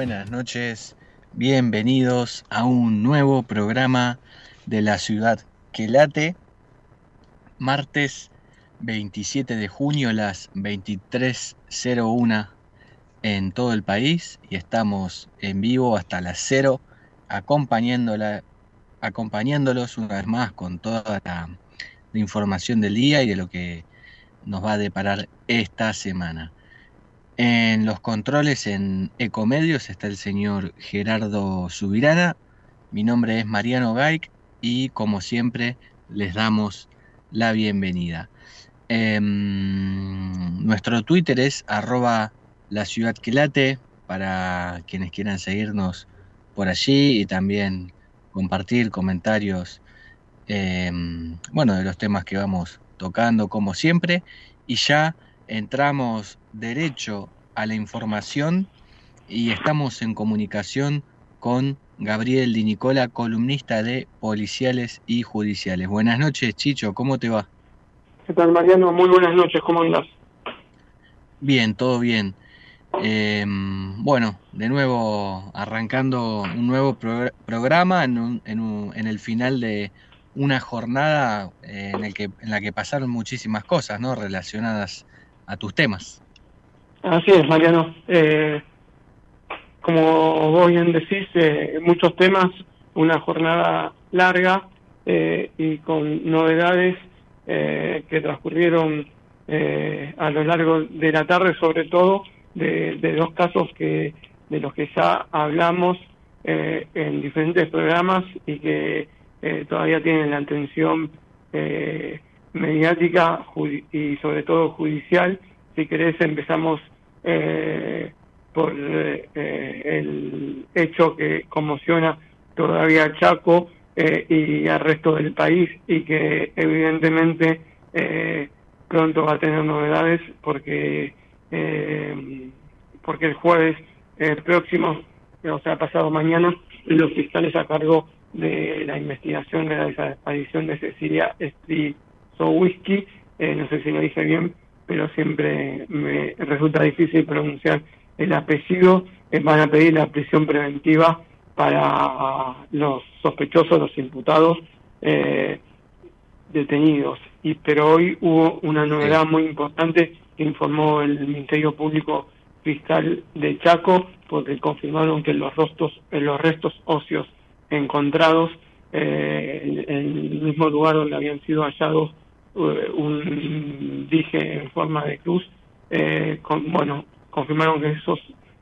buenas noches, bienvenidos a un nuevo programa de la ciudad que late. Martes 27 de junio, las 23.01 en todo el país y estamos en vivo hasta las 0 acompañándola, acompañándolos una vez más con toda la información del día y de lo que nos va a deparar esta semana. En los controles en Ecomedios está el señor Gerardo Subirana. Mi nombre es Mariano Gaik y como siempre les damos la bienvenida. Em, nuestro Twitter es arroba la ciudad que late para quienes quieran seguirnos por allí y también compartir comentarios em, bueno, de los temas que vamos tocando como siempre y ya entramos derecho a la información y estamos en comunicación con Gabriel Di Nicola, columnista de Policiales y Judiciales. Buenas noches, Chicho, ¿cómo te va? ¿Qué tal, Mariano? Muy buenas noches, ¿cómo andas? Bien, todo bien. Eh, bueno, de nuevo arrancando un nuevo pro programa en, un, en, un, en, el final de una jornada eh, en, el que, en la que pasaron muchísimas cosas ¿no? relacionadas a tus temas. Así es, Mariano. Eh, como vos bien decís, eh, muchos temas, una jornada larga eh, y con novedades eh, que transcurrieron eh, a lo largo de la tarde, sobre todo de, de dos casos que de los que ya hablamos eh, en diferentes programas y que todavía tienen la atención mediática y sobre todo judicial. Si querés empezamos eh, por eh, el hecho que conmociona todavía a Chaco eh, y al resto del país y que evidentemente eh, pronto va a tener novedades porque eh, porque el jueves próximo, o sea, pasado mañana, los fiscales a cargo de la investigación de la desaparición de Cecilia Strizowiski, eh, no sé si lo dije bien, pero siempre me resulta difícil pronunciar el apellido, eh, van a pedir la prisión preventiva para los sospechosos, los imputados eh, detenidos. Y pero hoy hubo una novedad muy importante que informó el Ministerio Público Fiscal de Chaco, porque confirmaron que los restos, los restos óseos encontrados eh, en el mismo lugar donde habían sido hallados un dije en forma de cruz, eh, con, bueno, confirmaron que esos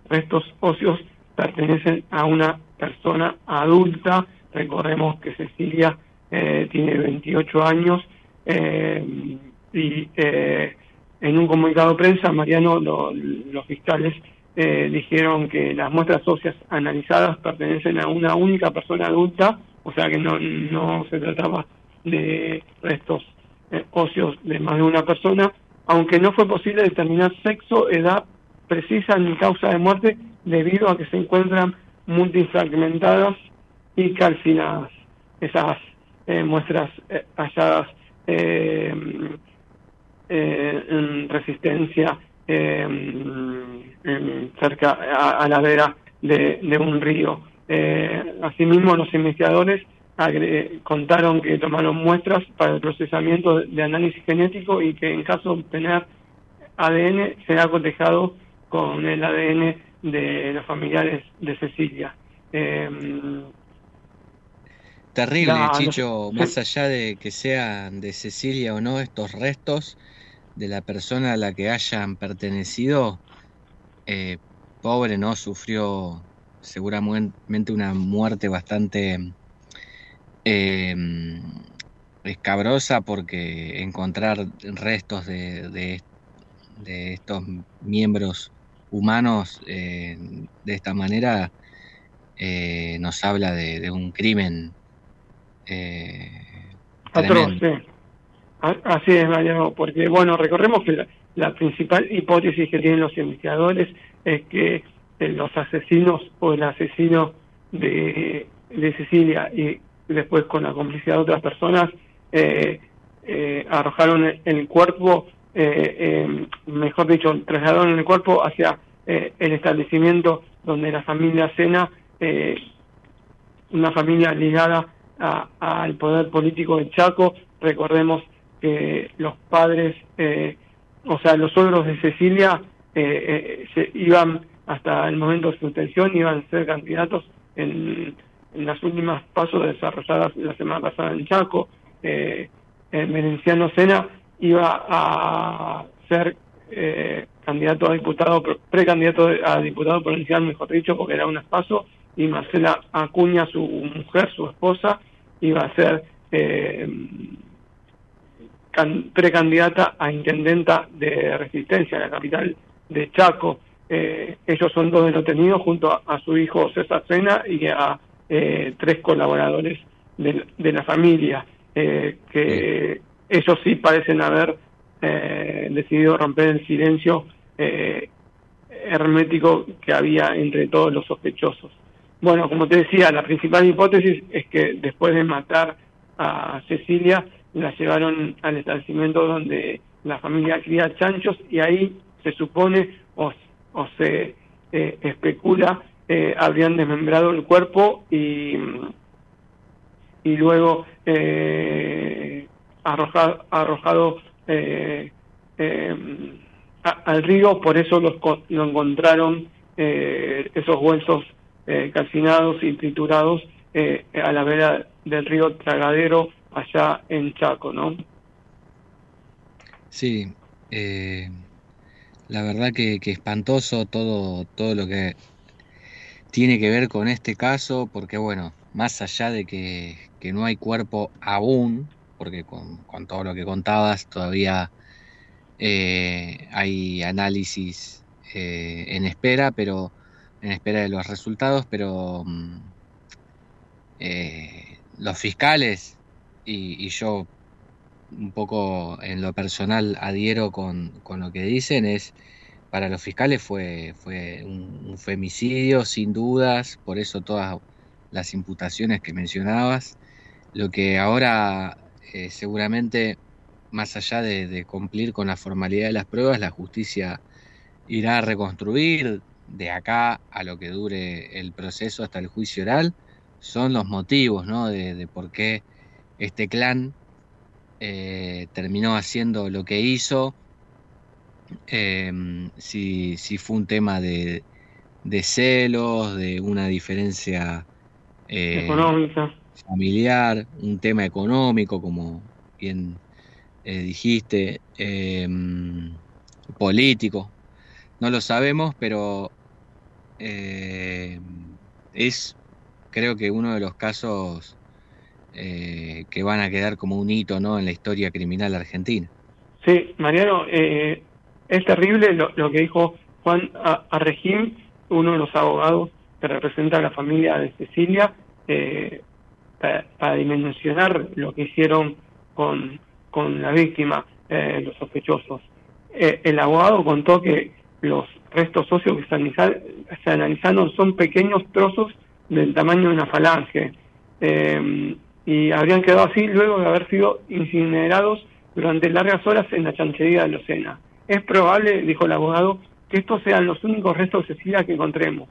restos óseos pertenecen a una persona adulta. Recordemos que Cecilia eh, tiene 28 años eh, y eh, en un comunicado de prensa, Mariano, lo, los fiscales eh, dijeron que las muestras óseas analizadas pertenecen a una única persona adulta, o sea que no, no se trataba de restos eh, de más de una persona, aunque no fue posible determinar sexo, edad precisa ni causa de muerte debido a que se encuentran multifragmentadas y calcinadas esas eh, muestras eh, halladas eh, en resistencia en, cerca a, a, la vera de, de un río. asimismo, los investigadores contaron que tomaron muestras para el procesamiento de análisis genético y que en caso de obtener ADN será cotejado con el ADN de los familiares de Cecilia. Eh, Terrible, la, Chicho, más allá de que sean de Cecilia o no estos restos de la persona a la que hayan pertenecido, eh, pobre, ¿no? Sufrió seguramente una muerte bastante eh, escabrosa porque encontrar restos de, de, de estos miembros humanos eh, de esta manera eh, nos habla de, de un crimen eh, atroz, sí. Así es, Mariano, porque bueno, recordemos que la, la, principal hipótesis que tienen los investigadores es que eh, los asesinos o el asesino de, de Cecilia y después con la complicidad de otras personas eh, eh, arrojaron el, el cuerpo mejor dicho, trasladaron el cuerpo hacia el establecimiento donde la familia Sena, una familia ligada al poder político de Chaco, recordemos que los padres, o sea, los suegros de Cecilia se iban hasta el momento de su intención, iban a ser candidatos en las últimas pasos desarrolladas la semana pasada en Chaco. Eh, el Merenciano Sena iba a ser eh, candidato a diputado, precandidato a diputado provincial, mejor dicho, porque era un espacio, y Marcela Acuña, su mujer, su esposa, iba a ser eh, precandidata a intendenta de Resistencia en la capital de Chaco. Eh, ellos son dos detenidos junto a, su hijo César Sena y a eh, tres colaboradores de, la familia, eh, que ellos sí parecen haber decidido romper el silencio hermético que había entre todos los sospechosos. Bueno, como te decía, la principal hipótesis es que después de matar a Cecilia, la llevaron al establecimiento donde la familia cría chanchos y ahí se supone o o se eh, especula eh, habrían desmembrado el cuerpo y, y luego eh, arrojado, arrojado al río, por eso los, lo encontraron esos huesos calcinados y triturados a la vera del río Tragadero allá en Chaco, ¿no? Sí, eh, la verdad que, espantoso todo, todo lo que tiene que ver con este caso, porque bueno, más allá de que, no hay cuerpo aún, porque con, todo lo que contabas todavía eh, hay análisis eh, en espera, pero en espera de los resultados, pero mm, eh, los fiscales y, y yo un poco en lo personal adhiero con, lo que dicen, es para los fiscales fue, fue un, femicidio sin dudas, por eso todas las imputaciones que mencionabas. Lo que ahora eh, seguramente, más allá de, cumplir con la formalidad de las pruebas, la justicia irá a reconstruir de acá a lo que dure el proceso hasta el juicio oral, son los motivos ¿no? de, de por qué este clan eh, terminó haciendo lo que hizo, em, si, fue un tema de, celos, de una diferencia eh, familiar, un tema económico, como bien eh, dijiste, em, político, no lo sabemos, pero es creo que uno de los casos eh, que van a quedar como un hito ¿no? en la historia criminal argentina. Sí, Mariano, eh, es terrible lo, que dijo Juan Arregim, uno de los abogados que representa a la familia de Cecilia, eh, para, dimensionar lo que hicieron con, con la víctima, los sospechosos. el abogado contó que los restos óseos que se, analizaron son pequeños trozos del tamaño de una falange. Eh, y habrían quedado así luego de haber sido incinerados durante largas horas en la chancería de Lucena. Es probable, dijo el abogado, que estos sean los únicos restos de Cecilia que encontremos,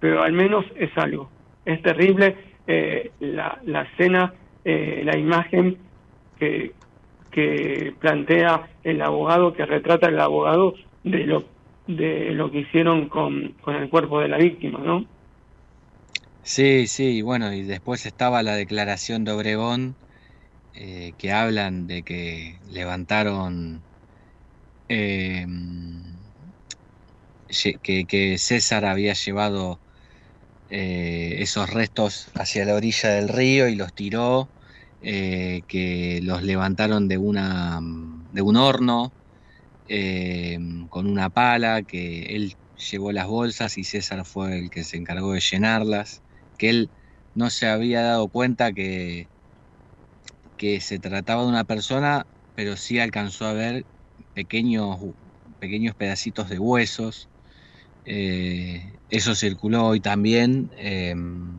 pero al menos es algo. Es terrible eh, la, la, escena, eh, la imagen que, que plantea el abogado, que retrata el abogado de lo, de lo que hicieron con, con el cuerpo de la víctima, ¿no? Sí, sí, bueno, y después estaba la declaración de Obregón, eh, que hablan de que levantaron em, que, César había llevado eh, esos restos hacia la orilla del río y los tiró, eh, que los levantaron de, una, de un horno em, con una pala, que él llevó las bolsas y César fue el que se encargó de llenarlas que él no se había dado cuenta que, que se trataba de una persona, pero sí alcanzó a ver pequeños, pequeños pedacitos de huesos. Eh, eso circuló hoy también em,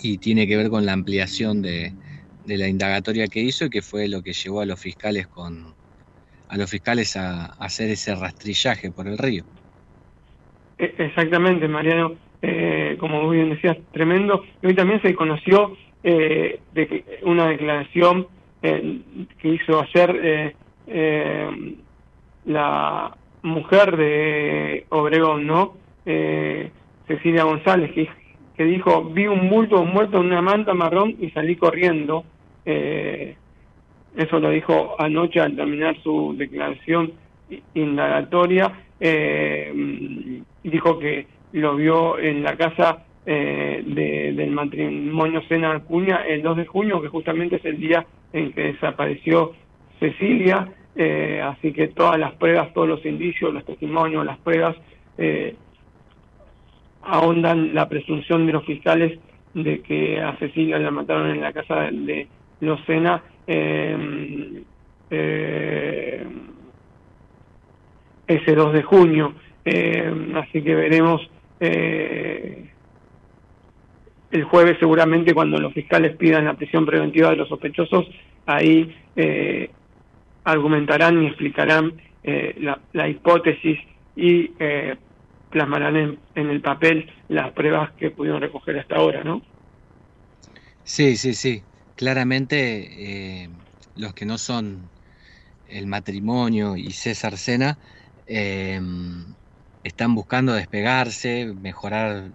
y tiene que ver con la ampliación de, la indagatoria que hizo y que fue lo que llevó a los fiscales con, a los fiscales a, hacer ese rastrillaje por el río. E, exactamente, Mariano. Eh, como bien decías, tremendo. Hoy también se conoció eh, de una declaración eh, que hizo ayer la mujer de Obregón, ¿no? Cecilia González, que, que, dijo, vi un bulto muerto en una manta marrón y salí corriendo. eso lo dijo anoche al terminar su declaración indagatoria. dijo que lo vio en la casa eh, del matrimonio Sena Acuña el 2 de junio, que justamente es el día en que desapareció Cecilia, eh, así que todas las pruebas, todos los indicios, los testimonios, las pruebas, eh, ahondan la presunción de los fiscales de que a Cecilia la mataron en la casa de los Sena ese 2 de junio. así que veremos eh, el jueves seguramente cuando los fiscales pidan la prisión preventiva de los sospechosos, ahí eh, argumentarán y explicarán eh, la, hipótesis y eh, plasmarán en, en, el papel las pruebas que pudieron recoger hasta ahora, ¿no? Sí, sí, sí. Claramente los que no son el matrimonio y César Sena están buscando despegarse, mejorar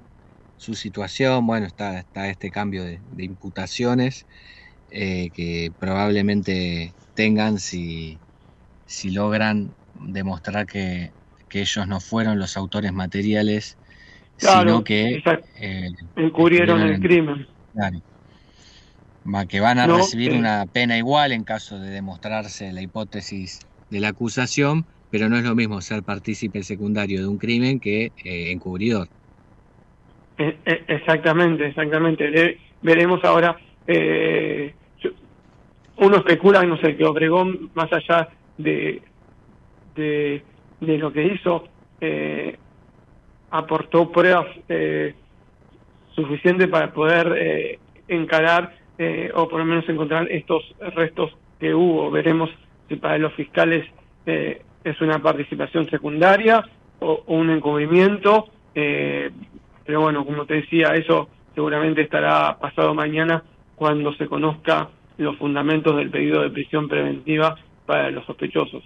su situación. Bueno, está, está este cambio de, imputaciones eh, que probablemente tengan si, si logran demostrar que, ellos no fueron los autores materiales, sino que eh, encubrieron el crimen. Claro. Que van a recibir eh. una pena igual en caso de demostrarse la hipótesis de la acusación, pero no es lo mismo ser partícipe secundario de un crimen que eh, encubridor. Exactamente, exactamente. veremos ahora, eh, uno especula, no sé, que Obregón, más allá de, de, lo que hizo, eh, aportó pruebas eh, suficientes para poder eh, encarar o por lo menos encontrar estos restos que hubo. Veremos si para los fiscales es una participación secundaria o, un encubrimiento, eh, pero bueno, como te decía, eso seguramente estará pasado mañana cuando se conozca los fundamentos del pedido de prisión preventiva para los sospechosos.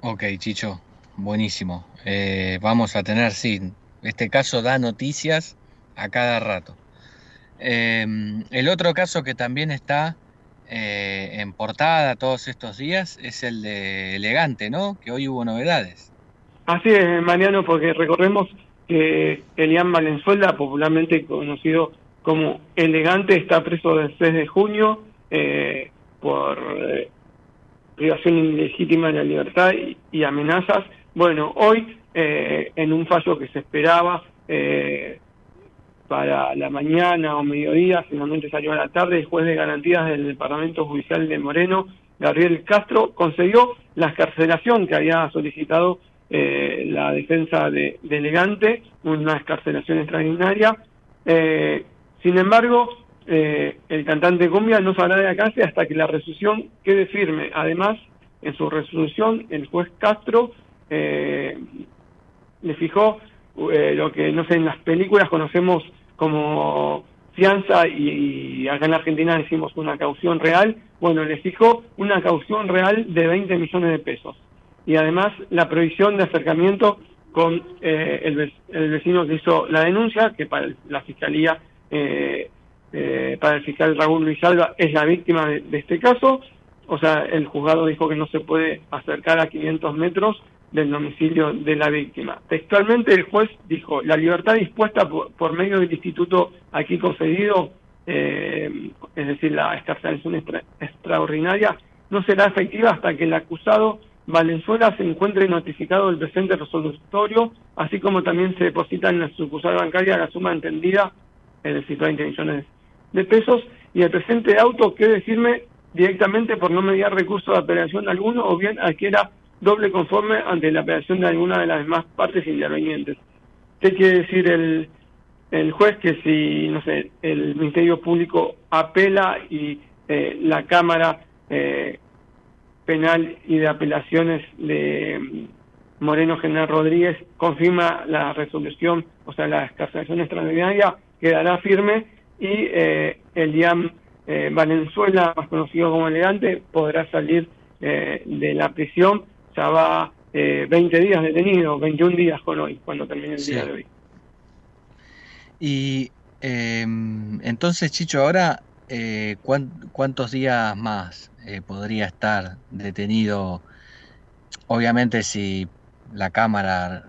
Ok, Chicho, buenísimo. Eh, vamos a tener, sí, este caso da noticias a cada rato. Eh, el otro caso que también está eh, en portada todos estos días es el de Elegante, ¿no? Que hoy hubo novedades. Así es, Mariano, porque recordemos que Elian Valenzuela, popularmente conocido como Elegante, está preso del 6 de junio eh, por eh, privación ilegítima de la libertad y, amenazas. Bueno, hoy, en un fallo que se esperaba, para la mañana o mediodía, finalmente salió a la tarde, el juez de garantías del Departamento Judicial de Moreno, Gabriel Castro, concedió la escarcelación que había solicitado eh, la defensa de, Elegante, una escarcelación extraordinaria. Eh, sin embargo, eh, el cantante cumbia no saldrá de la cárcel hasta que la resolución quede firme. Además, en su resolución, el juez Castro le fijó lo que, no sé, en las películas conocemos como fianza y, acá en la Argentina decimos una caución real, bueno, le fijó una caución real de 20 millones de pesos. Y además la prohibición de acercamiento con eh, el, vecino que hizo la denuncia, que para la Fiscalía, eh, eh, para el fiscal Raúl Luis Alba, es la víctima de, este caso. O sea, el juzgado dijo que no se puede acercar a 500 metros del domicilio de la víctima. Textualmente el juez dijo, la libertad dispuesta por, medio del instituto aquí concedido, eh, es decir, la escarcelación extraordinaria, no será efectiva hasta que el acusado Valenzuela se encuentre notificado del presente resolutorio, así como también se deposita en la sucursal bancaria la suma entendida, es decir, 20 millones de pesos, y el presente auto quede firme directamente por no mediar recurso de apelación alguno o bien adquiera doble conforme ante la apelación de alguna de las demás partes intervenientes. ¿Qué quiere decir el, el juez? Que si, no sé, el Ministerio Público apela y eh, la Cámara eh, penal y de apelaciones de Moreno General Rodríguez confirma la resolución, o sea, la escarcelación extraordinaria quedará firme y eh, el IAM eh, Valenzuela, más conocido como Elegante, podrá salir eh, de la prisión. Ya va 20 días detenido, 21 días con hoy, cuando termine el día de hoy. Y em, entonces, Chicho, ahora, ¿cuántos días más podría estar detenido? Obviamente, si la Cámara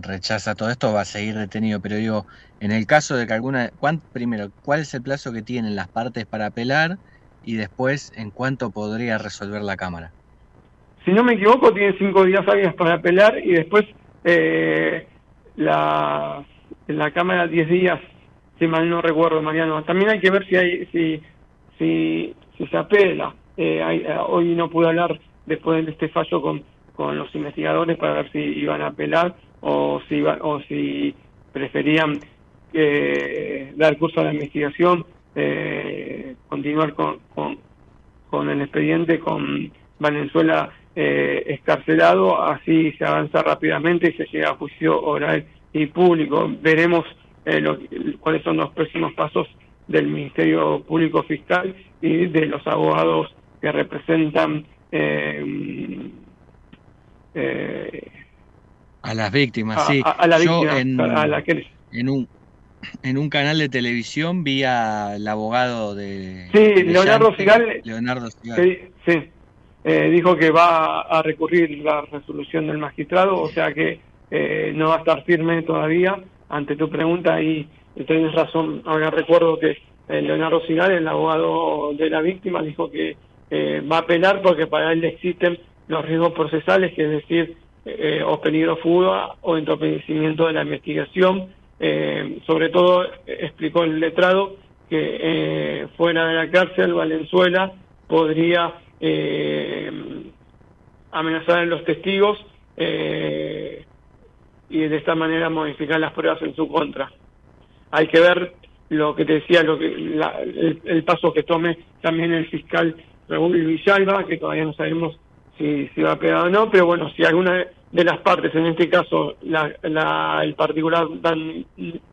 rechaza todo esto, va a seguir detenido, pero digo, en el caso de que alguna, primero, ¿cuál es el plazo que tienen las partes para apelar? Y después, ¿en cuánto podría resolver la Cámara? Si no me equivoco, tiene cinco días hábiles para apelar y después eh, la, la Cámara diez días, si mal no recuerdo, Mariano. También hay que ver si hay, si, si, se apela. Eh, eh, hoy no pude hablar después de este fallo con, con los investigadores para ver si iban a apelar o si, o si preferían eh, dar curso a la investigación, eh, continuar con, con, el expediente con Venezuela eh, escarcelado, así se avanza rápidamente y se llega a juicio oral y público. Veremos eh, cuáles son los próximos pasos del Ministerio Público Fiscal y de los abogados que representan eh, a las víctimas, sí. A, la víctima, en, a la que... en un en un canal de televisión vi al abogado de. Sí, Leonardo Sigal. Leonardo Sí, sí. Eh, dijo que va a recurrir la resolución del magistrado, o sea que eh, no va a estar firme todavía ante tu pregunta y tienes razón. Ahora recuerdo que eh, Leonardo Sigal, el abogado de la víctima, dijo que va a apelar porque para él existen los riesgos procesales, que es decir, o peligro fuga o entorpecimiento de la investigación eh, sobre todo explicó el letrado que eh, fuera de la cárcel Valenzuela podría eh, amenazar a los testigos eh, y de esta manera modificar las pruebas en su contra. Hay que ver lo que te decía, lo que el, paso que tome también el fiscal Raúl Villalba, que todavía no sabemos si, si va a pegar o no, pero bueno, si alguna de las partes, en este caso la, el particular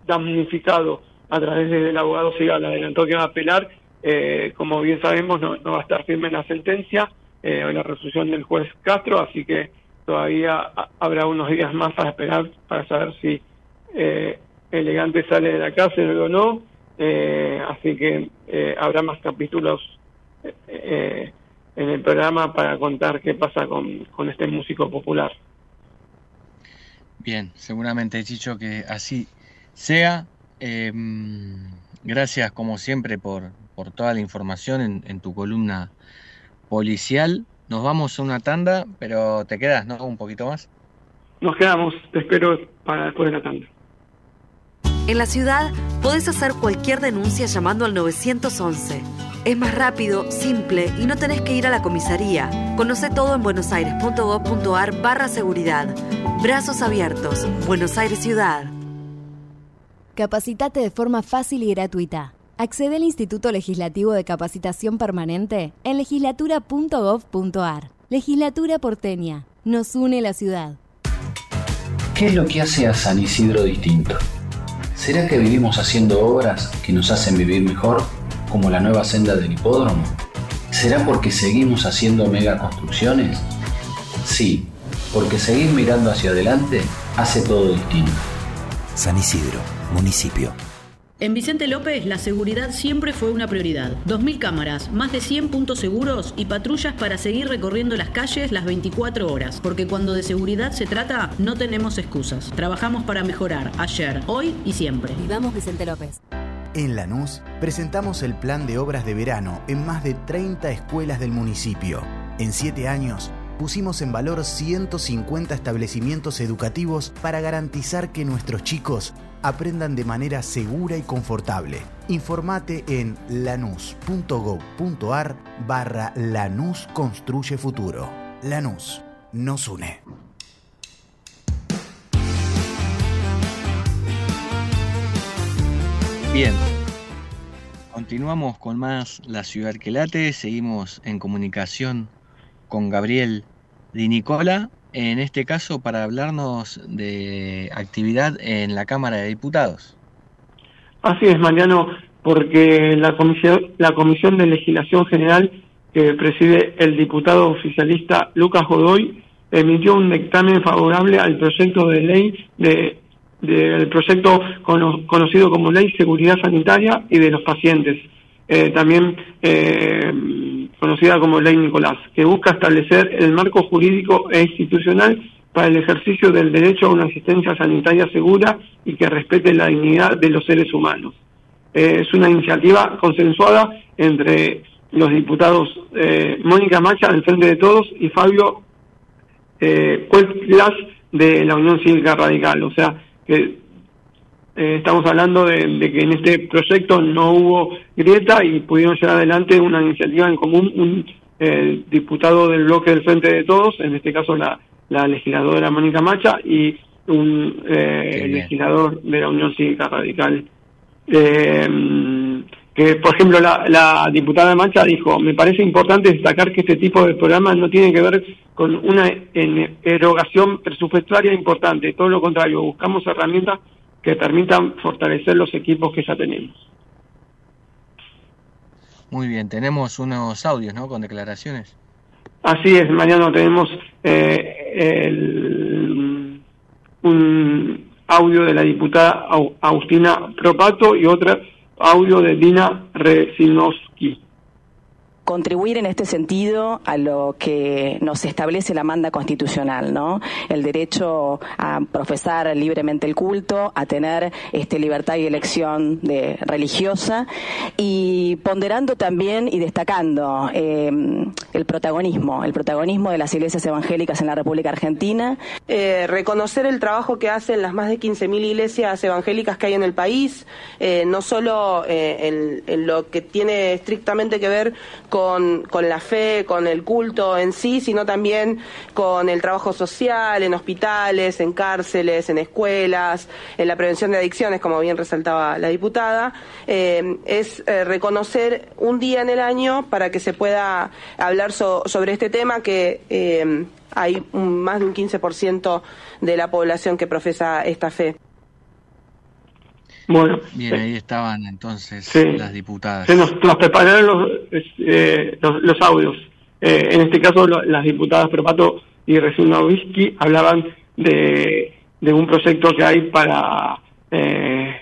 damnificado a través del abogado Sigal adelantó que va a apelar, eh, como bien sabemos no, va a estar firme en la sentencia eh, o en la resolución del juez Castro, así que todavía habrá unos días más para esperar para saber si eh, Elegante sale de la cárcel o no, eh, así que habrá más capítulos en el programa para contar qué pasa con, con este músico popular. Bien, seguramente Chicho que así sea. Em, gracias como siempre por, por toda la información en, en, tu columna policial. Nos vamos a una tanda, pero te quedas, ¿no? Un poquito más. Nos quedamos, te espero para después de la tanda. En la ciudad podés hacer cualquier denuncia llamando al 911. Es más rápido, simple y no tenés que ir a la comisaría. Conoce todo en buenosaires.gov.ar barra seguridad. Brazos abiertos. Buenos Aires Ciudad. Capacitate de forma fácil y gratuita. Accede al Instituto Legislativo de Capacitación Permanente en legislatura.gov.ar. Legislatura porteña. Nos une la ciudad. ¿Qué es lo que hace a San Isidro distinto? ¿Será que vivimos haciendo obras que nos hacen vivir mejor? Como la nueva senda del hipódromo? ¿Será porque seguimos haciendo megaconstrucciones? Sí, porque seguir mirando hacia adelante hace todo distinto. San Isidro, municipio. En Vicente López la seguridad siempre fue una prioridad. 2.000 cámaras, más de 100 puntos seguros y patrullas para seguir recorriendo las calles las 24 horas. Porque cuando de seguridad se trata, no tenemos excusas. Trabajamos para mejorar ayer, hoy y siempre. Vivamos Vicente López. En Lanús presentamos el plan de obras de verano en más de 30 escuelas del municipio. En 7 años pusimos en valor 150 establecimientos educativos para garantizar que nuestros chicos aprendan de manera segura y confortable. Informate en lanús.gov.ar barra Lanús Construye Futuro. Lanús nos une. Bien. Continuamos con más La Ciudad que Late. Seguimos en comunicación con Gabriel Di Nicola, en este caso para hablarnos de actividad en la Cámara de Diputados. Así es, Mariano, porque la Comisión, la Comisión de Legislación General que preside el diputado oficialista Lucas Godoy emitió un dictamen favorable al proyecto de ley de del proyecto conocido como Ley Seguridad Sanitaria y de los Pacientes, eh, también eh, conocida como Ley Nicolás, que busca establecer el marco jurídico e institucional para el ejercicio del derecho a una asistencia sanitaria segura y que respete la dignidad de los seres humanos. Eh, es una iniciativa consensuada entre los diputados Mónica Macha del Frente de Todos y Fabio eh, de la Unión Cívica Radical. O sea, que eh, estamos hablando de, que en este proyecto no hubo grieta y pudieron llevar adelante una iniciativa en común, un eh, diputado del bloque del Frente de Todos, en este caso la, la legisladora Mónica Macha, y un eh, legislador de la Unión Cívica Radical. Que, por ejemplo, la, la diputada Mancha dijo, me parece importante destacar que este tipo de programas no tiene que ver con una erogación presupuestaria importante, todo lo contrario, buscamos herramientas que permitan fortalecer los equipos que ya tenemos. Muy bien, tenemos unos audios, ¿no? Con declaraciones. Así es, mañana tenemos eh, el, un audio de la diputada Agustina Propato y otra audio de Dina Resinowski contribuir en este sentido a lo que nos establece la manda constitucional, ¿no? El derecho a profesar libremente el culto, a tener este libertad y elección de religiosa y ponderando también y destacando eh, el protagonismo, el protagonismo de las iglesias evangélicas en la República Argentina. Eh, reconocer el trabajo que hacen las más de 15.000 iglesias evangélicas que hay en el país, eh, no solo en, en lo que tiene estrictamente que ver con, con la fe, con el culto en sí, sino también con el trabajo social, en hospitales, en cárceles, en escuelas, en la prevención de adicciones, como bien resaltaba la diputada, eh, es eh, reconocer un día en el año para que se pueda hablar sobre este tema que eh, hay más de un 15% de la población que profesa esta fe. Bueno, bien, ahí estaban entonces las diputadas. Se nos, prepararon los, eh, los, audios. Eh, en este caso, las diputadas Propato y Resina Whisky hablaban de, de un proyecto que hay para eh,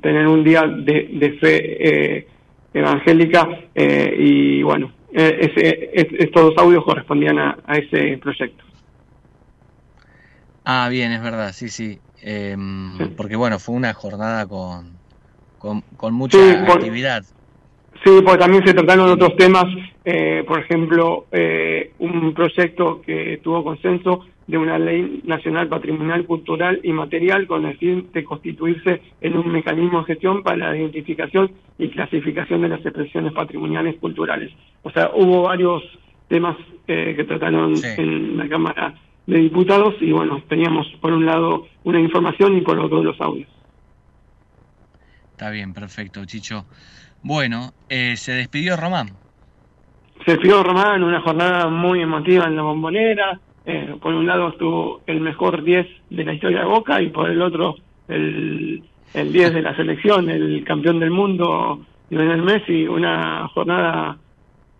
tener un día de, de fe evangélica y bueno, ese, estos dos audios correspondían a, a ese proyecto. Ah, bien, es verdad, sí, sí. Eh, porque bueno, fue una jornada con, con, mucha actividad. Sí, porque también se trataron otros temas, eh, por ejemplo, eh, un proyecto que tuvo consenso de una ley nacional patrimonial, cultural y material con el fin de constituirse en un mecanismo de gestión para la identificación y clasificación de las expresiones patrimoniales culturales. O sea, hubo varios temas eh, que trataron en la Cámara de diputados y bueno, teníamos por un lado una información y por otro los audios. Está bien, perfecto, Chicho. Bueno, eh, se despidió Román. Se despidió Román en una jornada muy emotiva en la bombonera. Eh, por un lado estuvo el mejor 10 de la historia de Boca y por el otro el, el 10 de la selección, el campeón del mundo, Lionel Messi. Una jornada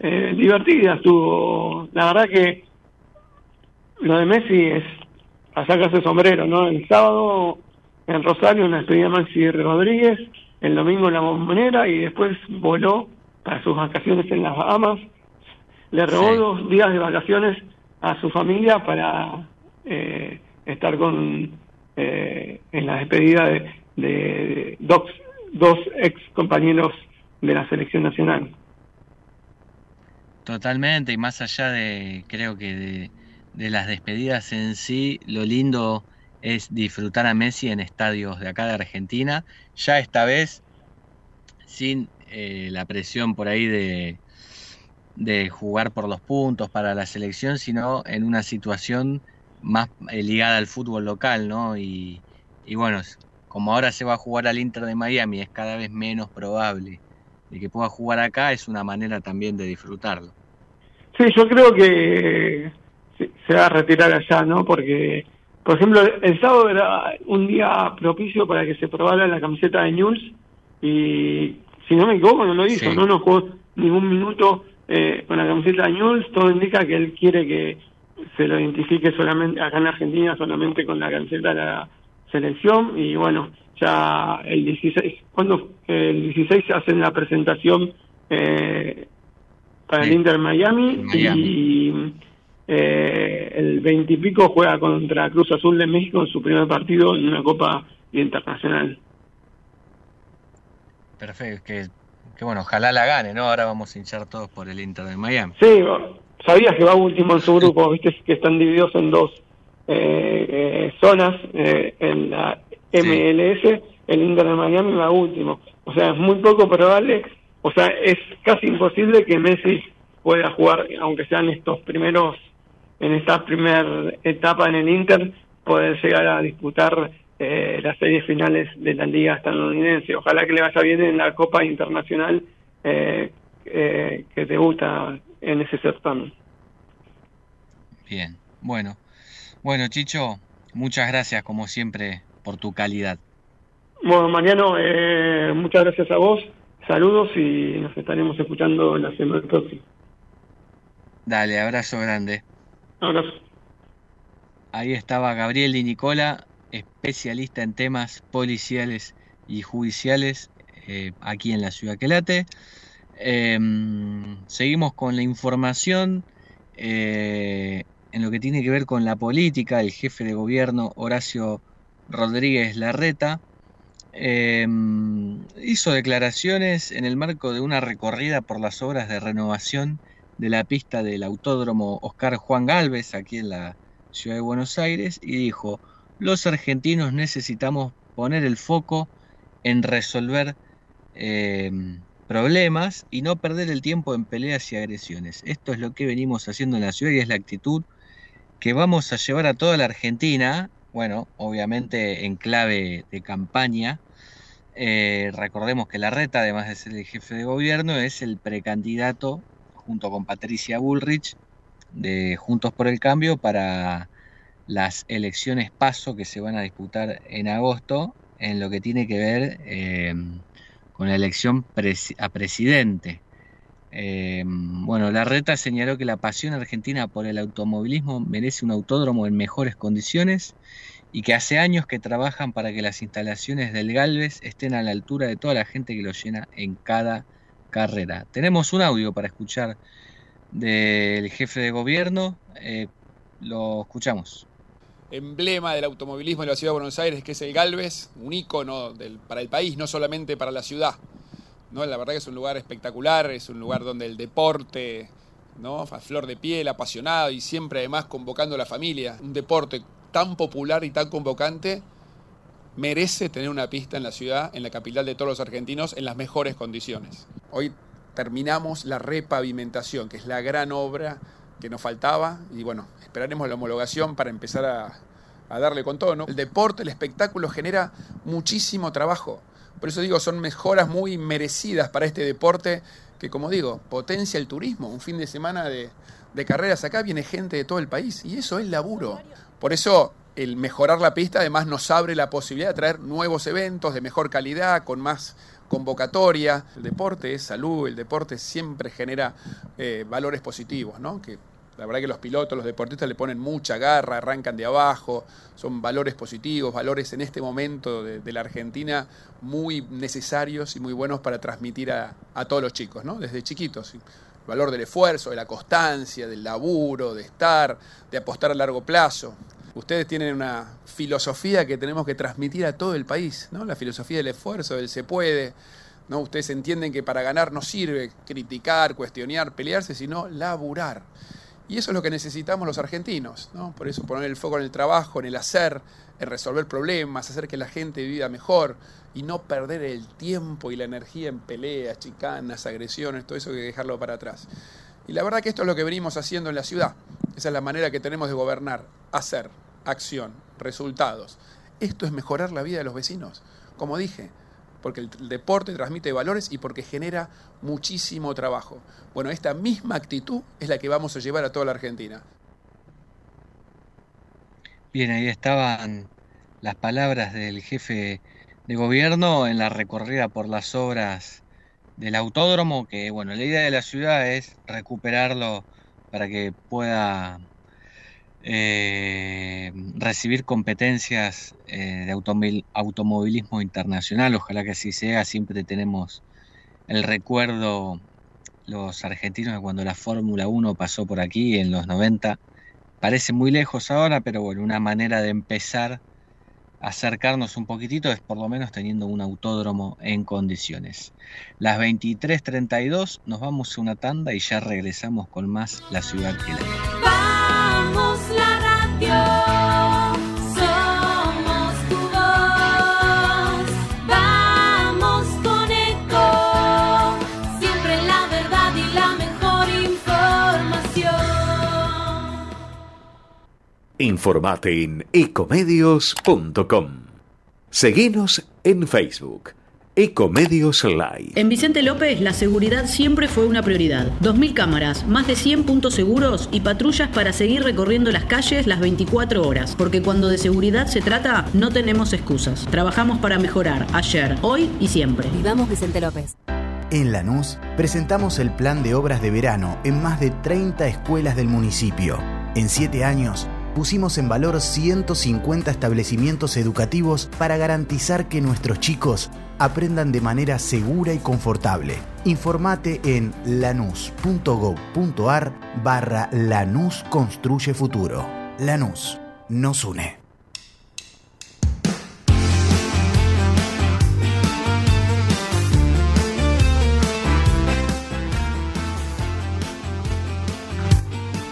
eh, divertida. Estuvo, la verdad que lo de Messi es a sacarse sombrero, ¿no? El sábado en Rosario una despedida Maxi Rodríguez, el domingo en la bombonera y después voló para sus vacaciones en las Bahamas. Le robó dos días de vacaciones a su familia para eh, estar con eh, en la despedida de, de, dos, dos ex compañeros de la selección nacional. Totalmente, y más allá de, creo que de, de las despedidas en sí, lo lindo es disfrutar a Messi en estadios de acá de Argentina, ya esta vez sin eh, la presión por ahí de, de jugar por los puntos para la selección, sino en una situación más eh, ligada al fútbol local, ¿no? Y, y, bueno, como ahora se va a jugar al Inter de Miami, es cada vez menos probable de que pueda jugar acá, es una manera también de disfrutarlo. Sí, yo creo que se va a retirar allá, ¿no? Porque, por ejemplo, el sábado era un día propicio para que se probara la camiseta de News y, si no me equivoco, no lo hizo, no nos jugó ningún minuto eh, con la camiseta de News, todo indica que él quiere que se lo identifique solamente acá en Argentina, solamente con la camiseta de la selección. Y bueno, ya el 16, cuando el 16 hacen la presentación eh, para el Inter Miami, y eh, el 20 y pico juega contra Cruz Azul de México en su primer partido en una Copa Internacional. Perfecto, que, que bueno, ojalá la gane, ¿no? Ahora vamos a hinchar todos por el Inter de Miami. Sí, sabías que va último en su grupo, viste que están divididos en dos eh, eh, zonas, en la MLS, el Inter de Miami va último. O sea, es muy poco probable o sea, es casi imposible que Messi pueda jugar, aunque sean estos primeros, en esta primera etapa en el Inter, poder llegar a disputar eh, las series finales de la liga estadounidense. Ojalá que le vaya bien en la Copa Internacional eh, eh, que debuta en ese certamen. Bien, bueno. Bueno, Chicho, muchas gracias como siempre por tu calidad. Bueno, Mariano, eh, muchas gracias a vos Saludos y nos estaremos escuchando la semana próxima. Dale, abrazo grande. Ahí estaba Gabriel Di Nicola, especialista en temas policiales y judiciales eh, aquí en la ciudad que late. Em, seguimos con la información eh, en lo que tiene que ver con la política. El jefe de gobierno Horacio Rodríguez Larreta Em, hizo declaraciones en el marco de una recorrida por las obras de renovación de la pista del Autódromo Oscar Juan Galvez, aquí en la ciudad de Buenos Aires, y dijo, los argentinos necesitamos poner el foco en resolver em, problemas y no perder el tiempo en peleas y agresiones. Esto es lo que venimos haciendo en la ciudad y es la actitud que vamos a llevar a toda la Argentina bueno, obviamente en clave de campaña. Eh, recordemos que la reta, además de ser el jefe de gobierno, es el precandidato, junto con Patricia Bullrich, de Juntos por el Cambio para las elecciones PASO que se van a disputar en agosto, en lo que tiene que ver eh, con la elección a presidente. Eh, bueno, la reta señaló que la pasión argentina por el automovilismo merece un autódromo en mejores condiciones y que hace años que trabajan para que las instalaciones del Galvez estén a la altura de toda la gente que lo llena en cada carrera. Tenemos un audio para escuchar del jefe de gobierno, eh, lo escuchamos. Emblema del automovilismo en la ciudad de Buenos Aires, que es el Galvez, un ícono para el país, no solamente para la ciudad. ¿no? La verdad que es un lugar espectacular, es un lugar donde el deporte, a flor de piel, apasionado y siempre además convocando a la familia. Un deporte tan popular y tan convocante merece tener una pista en la ciudad, en la capital de todos los argentinos, en las mejores condiciones. Hoy terminamos la repavimentación, que es la gran obra que nos faltaba, y bueno, esperaremos la homologación para empezar a, darle con todo. El deporte, el espectáculo genera muchísimo trabajo. Por eso digo, son mejoras muy merecidas para este deporte que, como digo, potencia el turismo. Un fin de semana de carreras acá viene gente de todo el país y eso es laburo. Por eso el mejorar la pista además nos abre la posibilidad de traer nuevos eventos de mejor calidad, con más convocatoria. El deporte es salud, el deporte siempre genera eh, valores positivos, ¿no? Que la verdad que los pilotos, los deportistas le ponen mucha garra, arrancan de abajo, son valores positivos, valores en este momento de, la Argentina muy necesarios y muy buenos para transmitir a, a todos los chicos, ¿no? Desde chiquitos valor del esfuerzo, de la constancia, del laburo, de estar, de apostar a largo plazo. Ustedes tienen una filosofía que tenemos que transmitir a todo el país, ¿no? La filosofía del esfuerzo, del se puede. ¿no? Ustedes entienden que para ganar no sirve criticar, cuestionar, pelearse, sino laburar. Y eso es lo que necesitamos los argentinos, ¿no? Por eso poner el foco en el trabajo, en el hacer, en resolver problemas, hacer que la gente viva mejor y no perder el tiempo y la energía en peleas, chicanas, agresiones, todo eso que dejarlo para atrás. Y la verdad que esto es lo que venimos haciendo en la ciudad. Esa es la manera que tenemos de gobernar, hacer, acción, resultados. Esto es mejorar la vida de los vecinos. Como dije, porque el deporte transmite valores y porque genera muchísimo trabajo. Bueno, esta misma actitud es la que vamos a llevar a toda la Argentina. Bien, ahí estaban las palabras del jefe de gobierno en la recorrida por las obras del autódromo, que bueno, la idea de la ciudad es recuperarlo para que pueda eh, recibir competencias eh, de automovilismo internacional. Ojalá que así sea. Siempre tenemos el recuerdo, los argentinos, de cuando la Fórmula 1 pasó por aquí en los 90. Parece muy lejos ahora, pero bueno, una manera de empezar acercarnos un poquitito es por lo menos teniendo un autódromo en condiciones. Las 23.32 nos vamos a una tanda y ya regresamos con más La Ciudad que la somos Informate en ecomedios.com. Seguinos en Facebook Ecomedios Live. En Vicente López, la seguridad siempre fue una prioridad. 2.000 cámaras, más de 100 puntos seguros y patrullas para seguir recorriendo las calles las 24 horas. Porque cuando de seguridad se trata, no tenemos excusas. Trabajamos para mejorar, ayer, hoy y siempre. Vivamos Vicente López. En Lanús presentamos el plan de obras de verano en más de 30 escuelas del municipio. En 7 años pusimos en valor 150 establecimientos educativos para garantizar que nuestros chicos aprendan de manera segura y confortable. Informate en lanus.gov.ar barra Lanús Construye Futuro. Lanús nos une.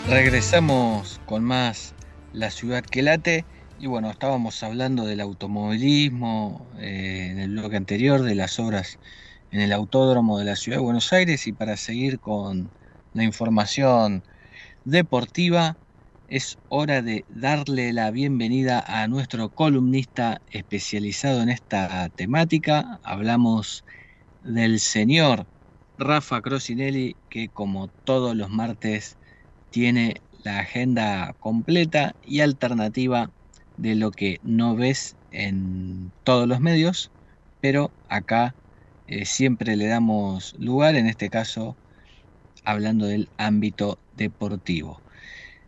Regresamos con más La ciudad que late y bueno, estábamos hablando del automovilismo eh, en el bloque anterior, de las obras en el autódromo de la ciudad de Buenos Aires y para seguir con la información deportiva es hora de darle la bienvenida a nuestro columnista especializado en esta temática. Hablamos del señor Rafa Crosinelli que como todos los martes tiene la agenda completa y alternativa de lo que no ves en todos los medios, pero acá eh, siempre le damos lugar, en este caso hablando del ámbito deportivo.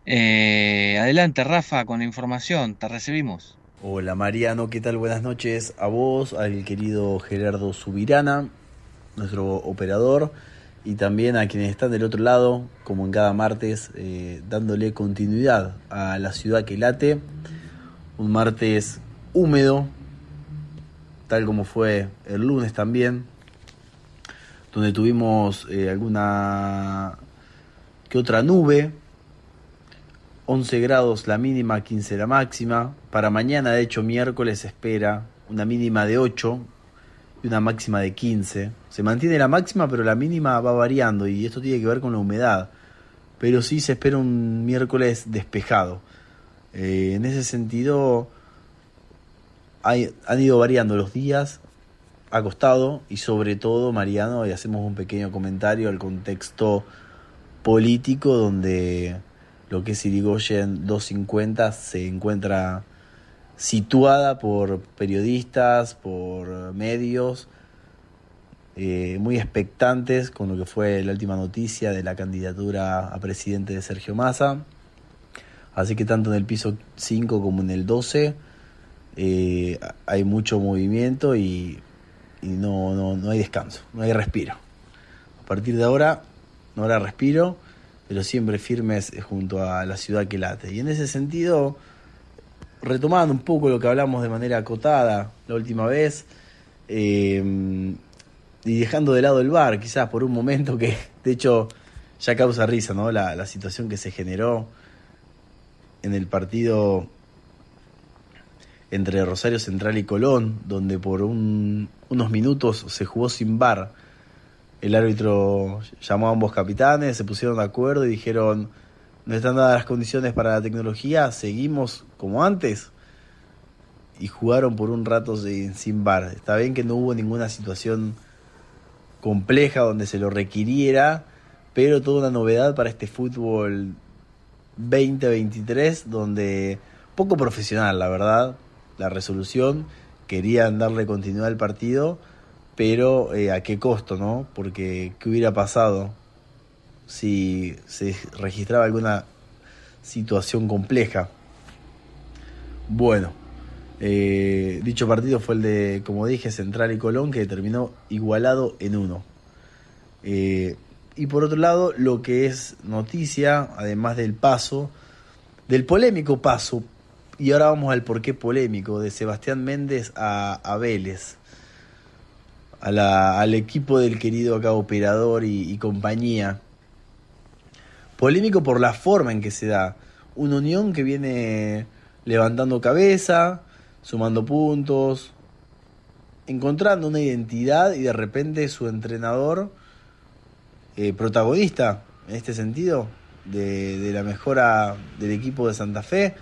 Eh, adelante Rafa con la información, te recibimos. Hola Mariano, ¿qué tal? Buenas noches a vos, al querido Gerardo Subirana, nuestro operador, y también a quienes están del otro lado, como en cada martes, eh, dándole continuidad a la ciudad que late. Un martes húmedo, tal como fue el lunes también, donde tuvimos eh, alguna que otra nube, 11 grados la mínima, 15 la máxima. Para mañana, de hecho, miércoles espera una mínima de 8 una máxima de 15. Se mantiene la máxima, pero la mínima va variando y esto tiene que ver con la humedad. Pero sí se espera un miércoles despejado. Eh, en ese sentido, han ido variando los días, acostado y sobre todo, Mariano, y hacemos un pequeño comentario al contexto político donde lo que es Irigoyen 250 se encuentra situada por periodistas, por medios, eh, muy expectantes con lo que fue la última noticia de la candidatura a presidente de Sergio Massa. Así que tanto en el piso 5 como en el 12 eh, hay mucho movimiento y, no, no, no, hay descanso, no hay respiro. A partir de ahora no habrá respiro, pero siempre firmes junto a la ciudad que late. Y en ese sentido, retomando un poco lo que hablamos de manera acotada la última vez, eh, y dejando de lado el bar, quizás por un momento que de hecho ya causa risa, ¿no? La, la situación que se generó en el partido entre Rosario Central y Colón, donde por unos minutos se jugó sin bar. El árbitro llamó a ambos capitanes, se pusieron de acuerdo y dijeron, no están dadas las condiciones para la tecnología, seguimos como antes. y jugaron por un rato sin, bar. Está bien que no hubo ninguna situación compleja donde se lo requiriera, pero toda una novedad para este fútbol 2023 donde poco profesional, la verdad, la resolución, querían darle continuidad al partido, pero eh, a qué costo, ¿no? Porque qué hubiera pasado si se registraba alguna situación compleja. Bueno, eh, dicho partido fue el de, como dije, Central y Colón, que terminó igualado en uno. Eh, y por otro lado, lo que es noticia, además del paso, del polémico paso, y ahora vamos al porqué polémico, de Sebastián Méndez a, Vélez, a la- al equipo del querido acá operador y compañía. Polémico por la forma en que se da. Una unión que viene levantando cabeza, sumando puntos, encontrando una identidad y de repente su entrenador eh, protagonista en este sentido de, la mejora del equipo de Santa Fe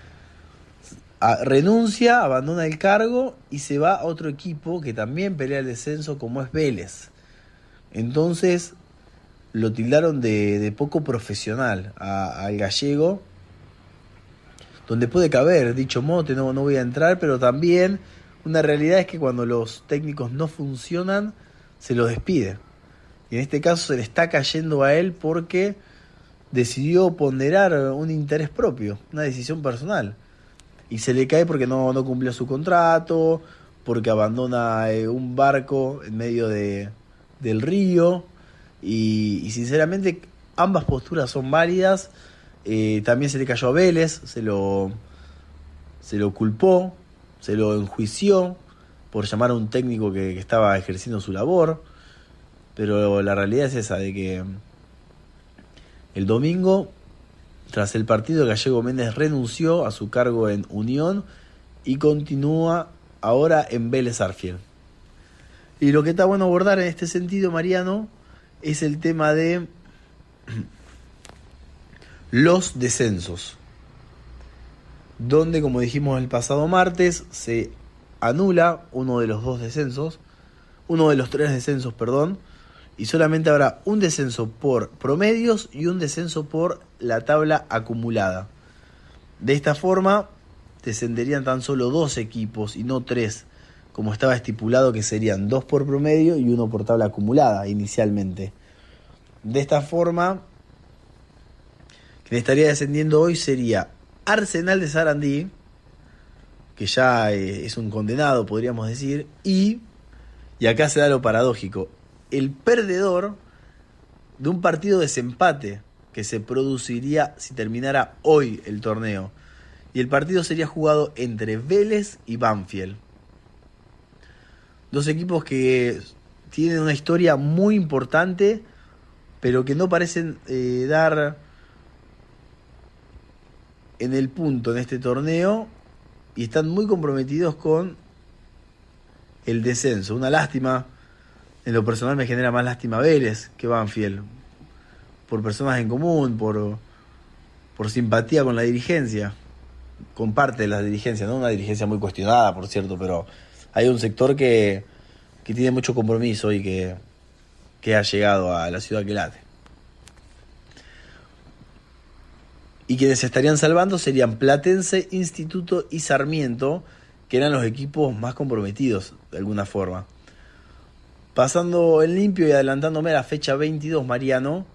renuncia, abandona el cargo y se va a otro equipo que también pelea el descenso como es Vélez. Entonces lo tildaron de, poco profesional al gallego, donde puede caber dicho mote, no, no voy a entrar, pero también una realidad es que cuando los técnicos no funcionan, se los despide. Y en este caso se le está cayendo a él porque decidió ponderar un interés propio, una decisión personal. Y se le cae porque no, no cumplió su contrato, porque abandona eh, un barco en medio de, del río. Y, sinceramente ambas posturas son válidas. Eh, también se le cayó a Vélez, se lo, se lo culpó, se lo enjuició por llamar a un técnico que, que estaba ejerciendo su labor. Pero la realidad es esa, de que el domingo, tras el partido, Gallego Méndez renunció a su cargo en Unión y continúa ahora en Vélez Arfiel. Y lo que está bueno abordar en este sentido, Mariano, es el tema de los descensos. Donde, como dijimos el pasado martes, se anula uno de los dos descensos, uno de los tres descensos, perdón, y solamente habrá un descenso por promedios y un descenso por la tabla acumulada. De esta forma, descenderían tan solo dos equipos y no tres, como estaba estipulado que serían dos por promedio y uno por tabla acumulada inicialmente. De esta forma, quien estaría descendiendo hoy sería Arsenal de Sarandí, que ya eh, es un condenado, podríamos decir, y, y acá se da lo paradójico, el perdedor de un partido de desempate que se produciría si terminara hoy el torneo. Y el partido sería jugado entre Vélez y Banfield. Dos equipos que tienen una historia muy importante, pero que no parecen eh, dar en el punto en este torneo y están muy comprometidos con el descenso. Una lástima, en lo personal me genera más lástima Vélez que Banfield, por personas en común, por, por simpatía con la dirigencia, con parte de la dirigencia, no una dirigencia muy cuestionada, por cierto, pero hay un sector que, que tiene mucho compromiso y que, que ha llegado a la ciudad que late. Y quienes estarían salvando serían Platense, Instituto y Sarmiento, que eran los equipos más comprometidos de alguna forma. Pasando en limpio y adelantándome a la fecha 22, Mariano,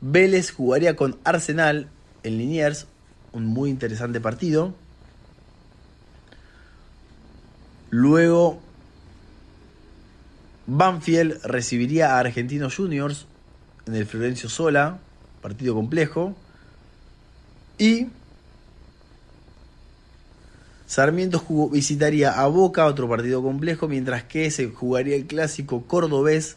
Vélez jugaría con Arsenal en Liniers, un muy interesante partido. Luego, Banfield recibiría a Argentinos Juniors en el Florencio Sola, partido complejo. Y Sarmiento visitaría a Boca, otro partido complejo, mientras que se jugaría el clásico cordobés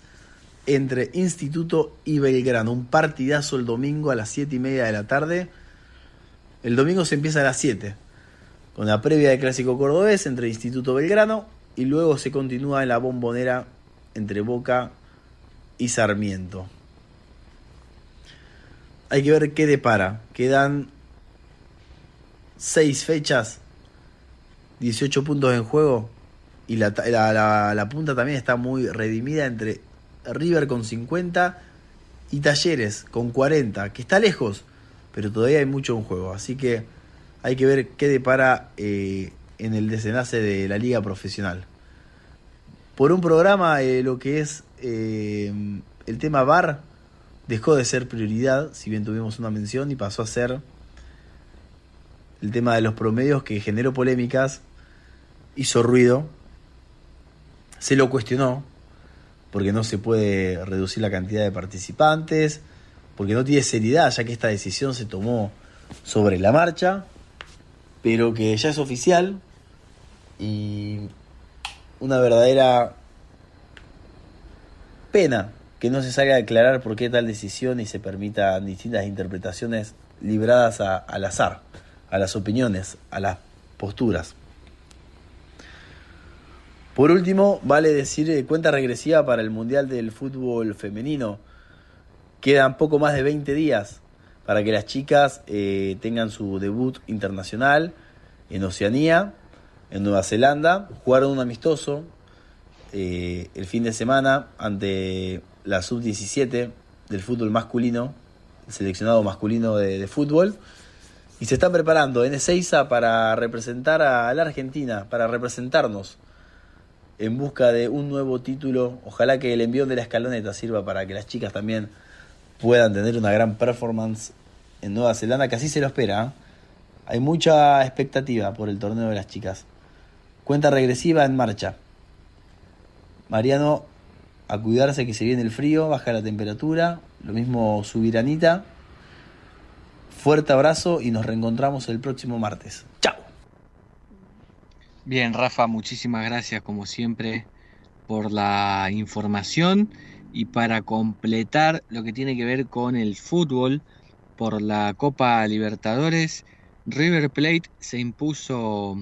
entre Instituto y Belgrano. Un partidazo el domingo a las 7 y media de la tarde. El domingo se empieza a las 7, con la previa del clásico cordobés entre Instituto Belgrano y luego se continúa en la bombonera entre Boca y Sarmiento. Hay que ver qué depara. Quedan seis fechas 18 puntos en juego y la punta también está muy redimida entre River con 50 y Talleres con 40, que está lejos, pero todavía hay mucho en juego. Así que hay que ver qué depara eh, en el desenlace de la liga profesional. Por un programa, eh, lo que es eh, el tema VAR dejó de ser prioridad, si bien tuvimos una mención, y pasó a ser el tema de los promedios que generó polémicas, hizo ruido, se lo cuestionó, porque no se puede reducir la cantidad de participantes, porque no tiene seriedad, ya que esta decisión se tomó sobre la marcha, pero que ya es oficial y una verdadera pena que no se salga a aclarar por qué tal decisión y se permitan distintas interpretaciones libradas al azar, a las opiniones, a las posturas. Por último, vale decir eh, cuenta regresiva para el Mundial del Fútbol Femenino. Quedan poco más de 20 días para que las chicas eh, tengan su debut internacional en Oceanía, en Nueva Zelanda. Jugaron un amistoso eh, el fin de semana ante la sub-17 del fútbol masculino, el seleccionado masculino de, de fútbol. Y se están preparando en Ezeiza para representar a la Argentina, para representarnos en busca de un nuevo título. Ojalá que el envío de la escaloneta sirva para que las chicas también puedan tener una gran performance en Nueva Zelanda, que así se lo espera. ¿eh? Hay mucha expectativa por el torneo de las chicas. Cuenta regresiva en marcha. Mariano, a cuidarse que se viene el frío, baja la temperatura. Lo mismo Subiranita. Fuerte abrazo y nos reencontramos el próximo martes. Chao. Bien, Rafa, muchísimas gracias como siempre por la información y para completar lo que tiene que ver con el fútbol por la Copa Libertadores, River Plate se impuso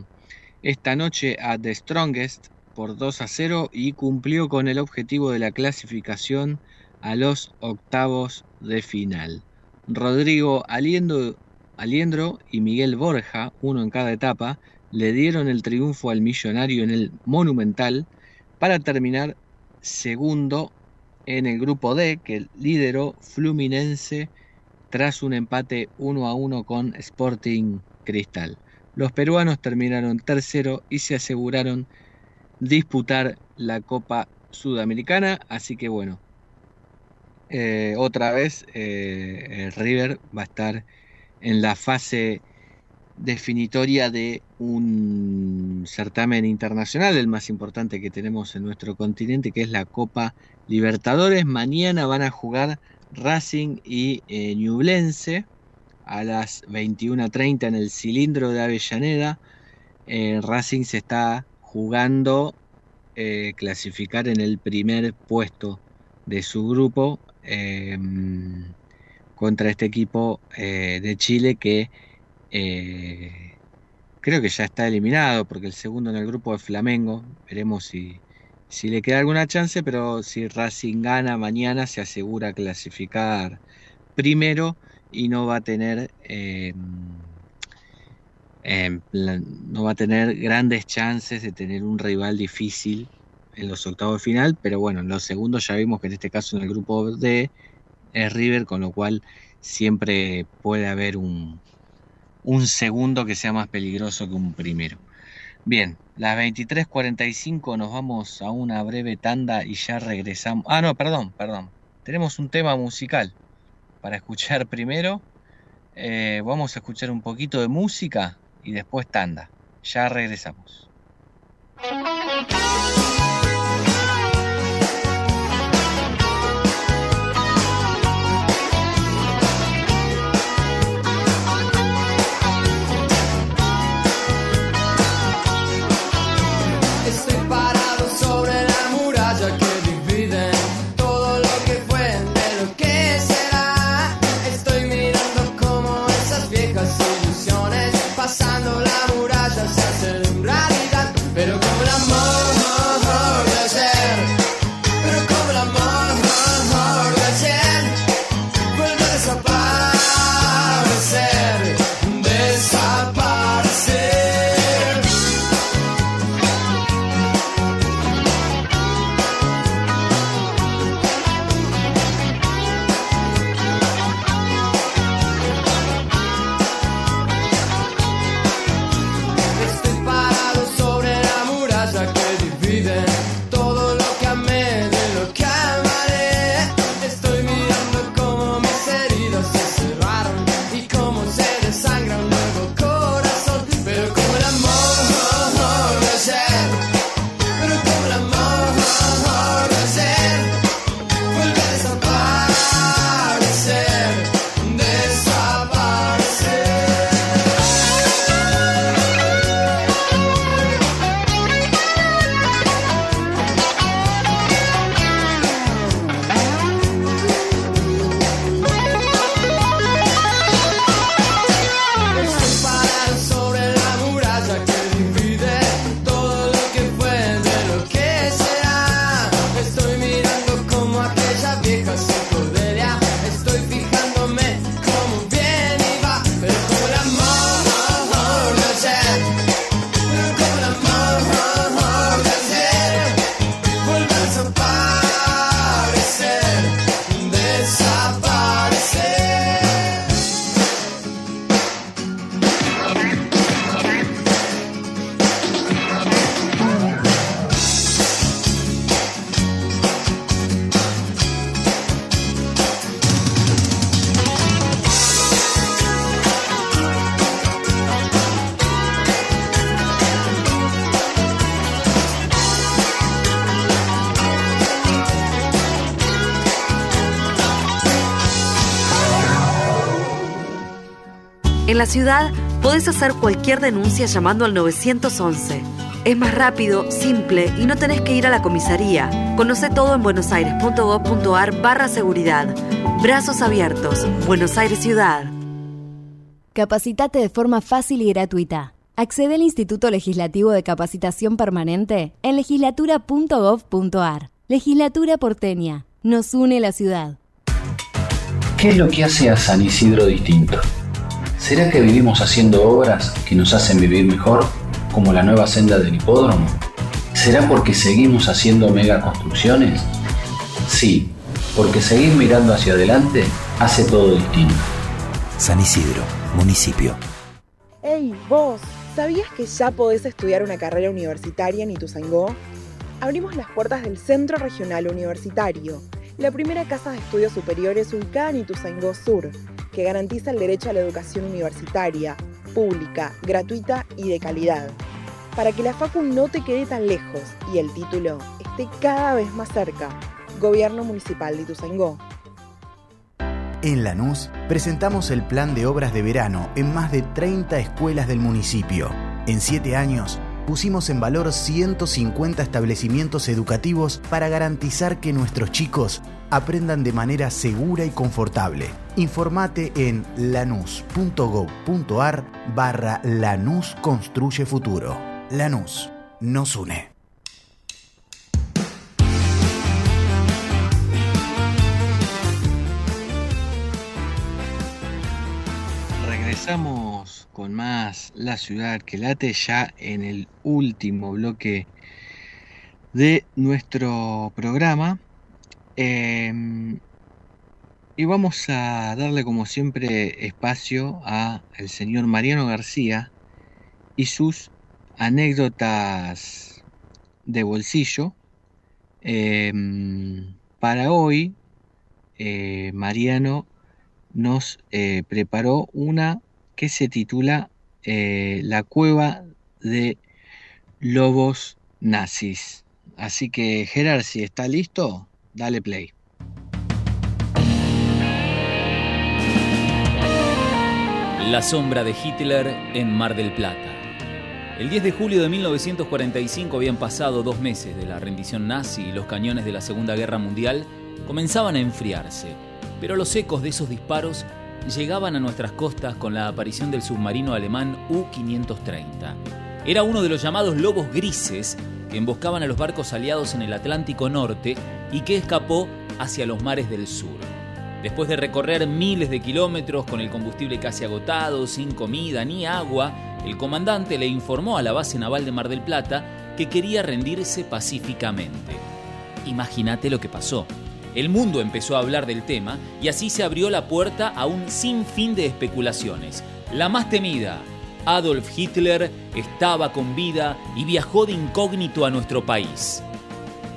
esta noche a The Strongest por 2 a 0 y cumplió con el objetivo de la clasificación a los octavos de final. Rodrigo Aliendo- Aliendro y Miguel Borja, uno en cada etapa, le dieron el triunfo al millonario en el Monumental para terminar segundo en el grupo D que lideró Fluminense tras un empate 1 a 1 con Sporting Cristal. Los peruanos terminaron tercero y se aseguraron disputar la Copa Sudamericana, así que bueno, eh, otra vez eh, el River va a estar en la fase definitoria de un certamen internacional, el más importante que tenemos en nuestro continente, que es la Copa Libertadores. Mañana van a jugar Racing y eh, Ñublense a las 21.30 en el cilindro de Avellaneda. Eh, Racing se está jugando eh, clasificar en el primer puesto de su grupo eh, contra este equipo de Chile que eh, creo que ya está eliminado porque el segundo en el grupo es Flamengo. Veremos si, si le queda alguna chance, pero si Racing gana mañana se asegura clasificar primero y no va a tener en plan, no va a tener grandes chances de tener un rival difícil en los octavos de final, pero bueno, en los segundos ya vimos que en este caso en el grupo D es River, con lo cual siempre puede haber un, un segundo que sea más peligroso que un primero. Bien, las 23:45 nos vamos a una breve tanda y ya regresamos. Ah, no, perdón, perdón. Tenemos un tema musical para escuchar primero. Eh, vamos a escuchar un poquito de música y después tanda. Ya regresamos. Bye. Ciudad podés hacer cualquier denuncia llamando al 911. Es más rápido, simple y no tenés que ir a la comisaría. Conoce todo en buenosaires.gov.ar barra seguridad. Brazos abiertos. Buenos Aires Ciudad. Capacitate de forma fácil y gratuita. Accede al Instituto Legislativo de Capacitación Permanente en legislatura.gov.ar. Legislatura porteña. Nos une la ciudad. ¿Qué es lo que hace a San Isidro distinto? ¿Será que vivimos haciendo obras que nos hacen vivir mejor, como la nueva senda del hipódromo? ¿Será porque seguimos haciendo megaconstrucciones? Sí, porque seguir mirando hacia adelante hace todo distinto. San Isidro, municipio. Hey, vos, ¿sabías que ya podés estudiar una carrera universitaria en Ituzaingó? Abrimos las puertas del Centro Regional Universitario, la primera casa de estudios superiores ubicada en Ituzaingó Sur, que garantiza el derecho a la educación universitaria, pública, gratuita y de calidad. Para que la facu no te quede tan lejos y el título esté cada vez más cerca. Gobierno Municipal de Ituzaingó. En Lanús presentamos el plan de obras de verano en más de 30 escuelas del municipio. En 7 años pusimos en valor 150 establecimientos educativos para garantizar que nuestros chicos aprendan de manera segura y confortable. Informate en lanús.gov.ar barra Lanús Construye Futuro. Lanús nos une. Regresamos con más La Ciudad que late ya en el último bloque de nuestro programa. Eh, y vamos a darle como siempre espacio a el señor Mariano García y sus anécdotas de bolsillo. Eh, para hoy, eh, Mariano nos eh, preparó una que se titula eh, La cueva de lobos nazis. Así que Gerard, si está listo, dale play. La sombra de Hitler en Mar del Plata. El 10 de julio de 1945 habían pasado dos meses de la rendición nazi y los cañones de la Segunda Guerra Mundial comenzaban a enfriarse, pero los ecos de esos disparos llegaban a nuestras costas con la aparición del submarino alemán U-530. Era uno de los llamados lobos grises que emboscaban a los barcos aliados en el Atlántico Norte y que escapó hacia los mares del sur. Después de recorrer miles de kilómetros con el combustible casi agotado, sin comida ni agua, el comandante le informó a la base naval de Mar del Plata que quería rendirse pacíficamente. Imagínate lo que pasó. El mundo empezó a hablar del tema y así se abrió la puerta a un sinfín de especulaciones. La más temida, Adolf Hitler estaba con vida y viajó de incógnito a nuestro país.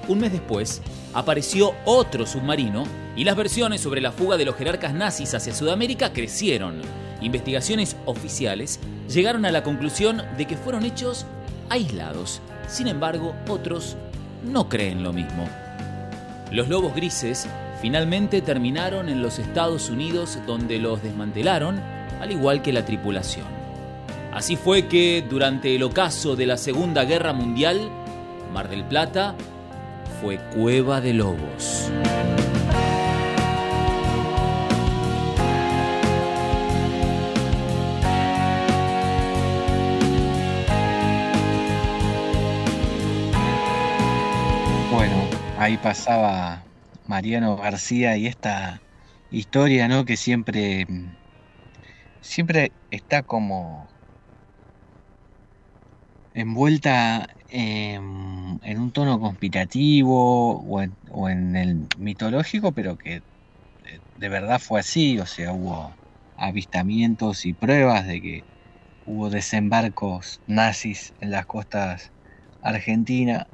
Un mes después, apareció otro submarino y las versiones sobre la fuga de los jerarcas nazis hacia Sudamérica crecieron. Investigaciones oficiales llegaron a la conclusión de que fueron hechos aislados. Sin embargo, otros no creen lo mismo. Los lobos grises finalmente terminaron en los Estados Unidos donde los desmantelaron, al igual que la tripulación. Así fue que durante el ocaso de la Segunda Guerra Mundial, Mar del Plata fue cueva de lobos. Ahí pasaba Mariano García y esta historia, ¿no? Que siempre, siempre está como envuelta en, un tono conspirativo o en, o en el mitológico, pero que de verdad fue así, o sea, hubo avistamientos y pruebas de que hubo desembarcos nazis en las costas argentinas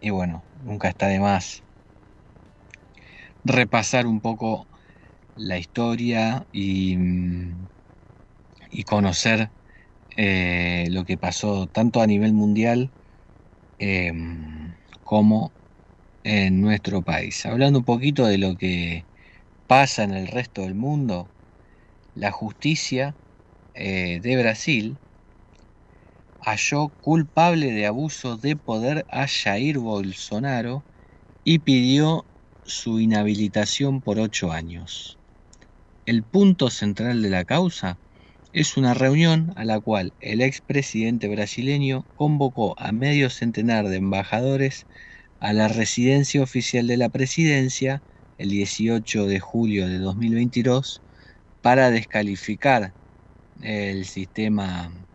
y bueno, nunca está de más repasar un poco la historia y, y conocer eh, lo que pasó tanto a nivel mundial eh, como en nuestro país. Hablando un poquito de lo que pasa en el resto del mundo, la justicia eh, de Brasil halló culpable de abuso de poder a Jair Bolsonaro y pidió su inhabilitación por ocho años. El punto central de la causa es una reunión a la cual el expresidente brasileño convocó a medio centenar de embajadores a la residencia oficial de la presidencia el 18 de julio de 2022 para descalificar el sistema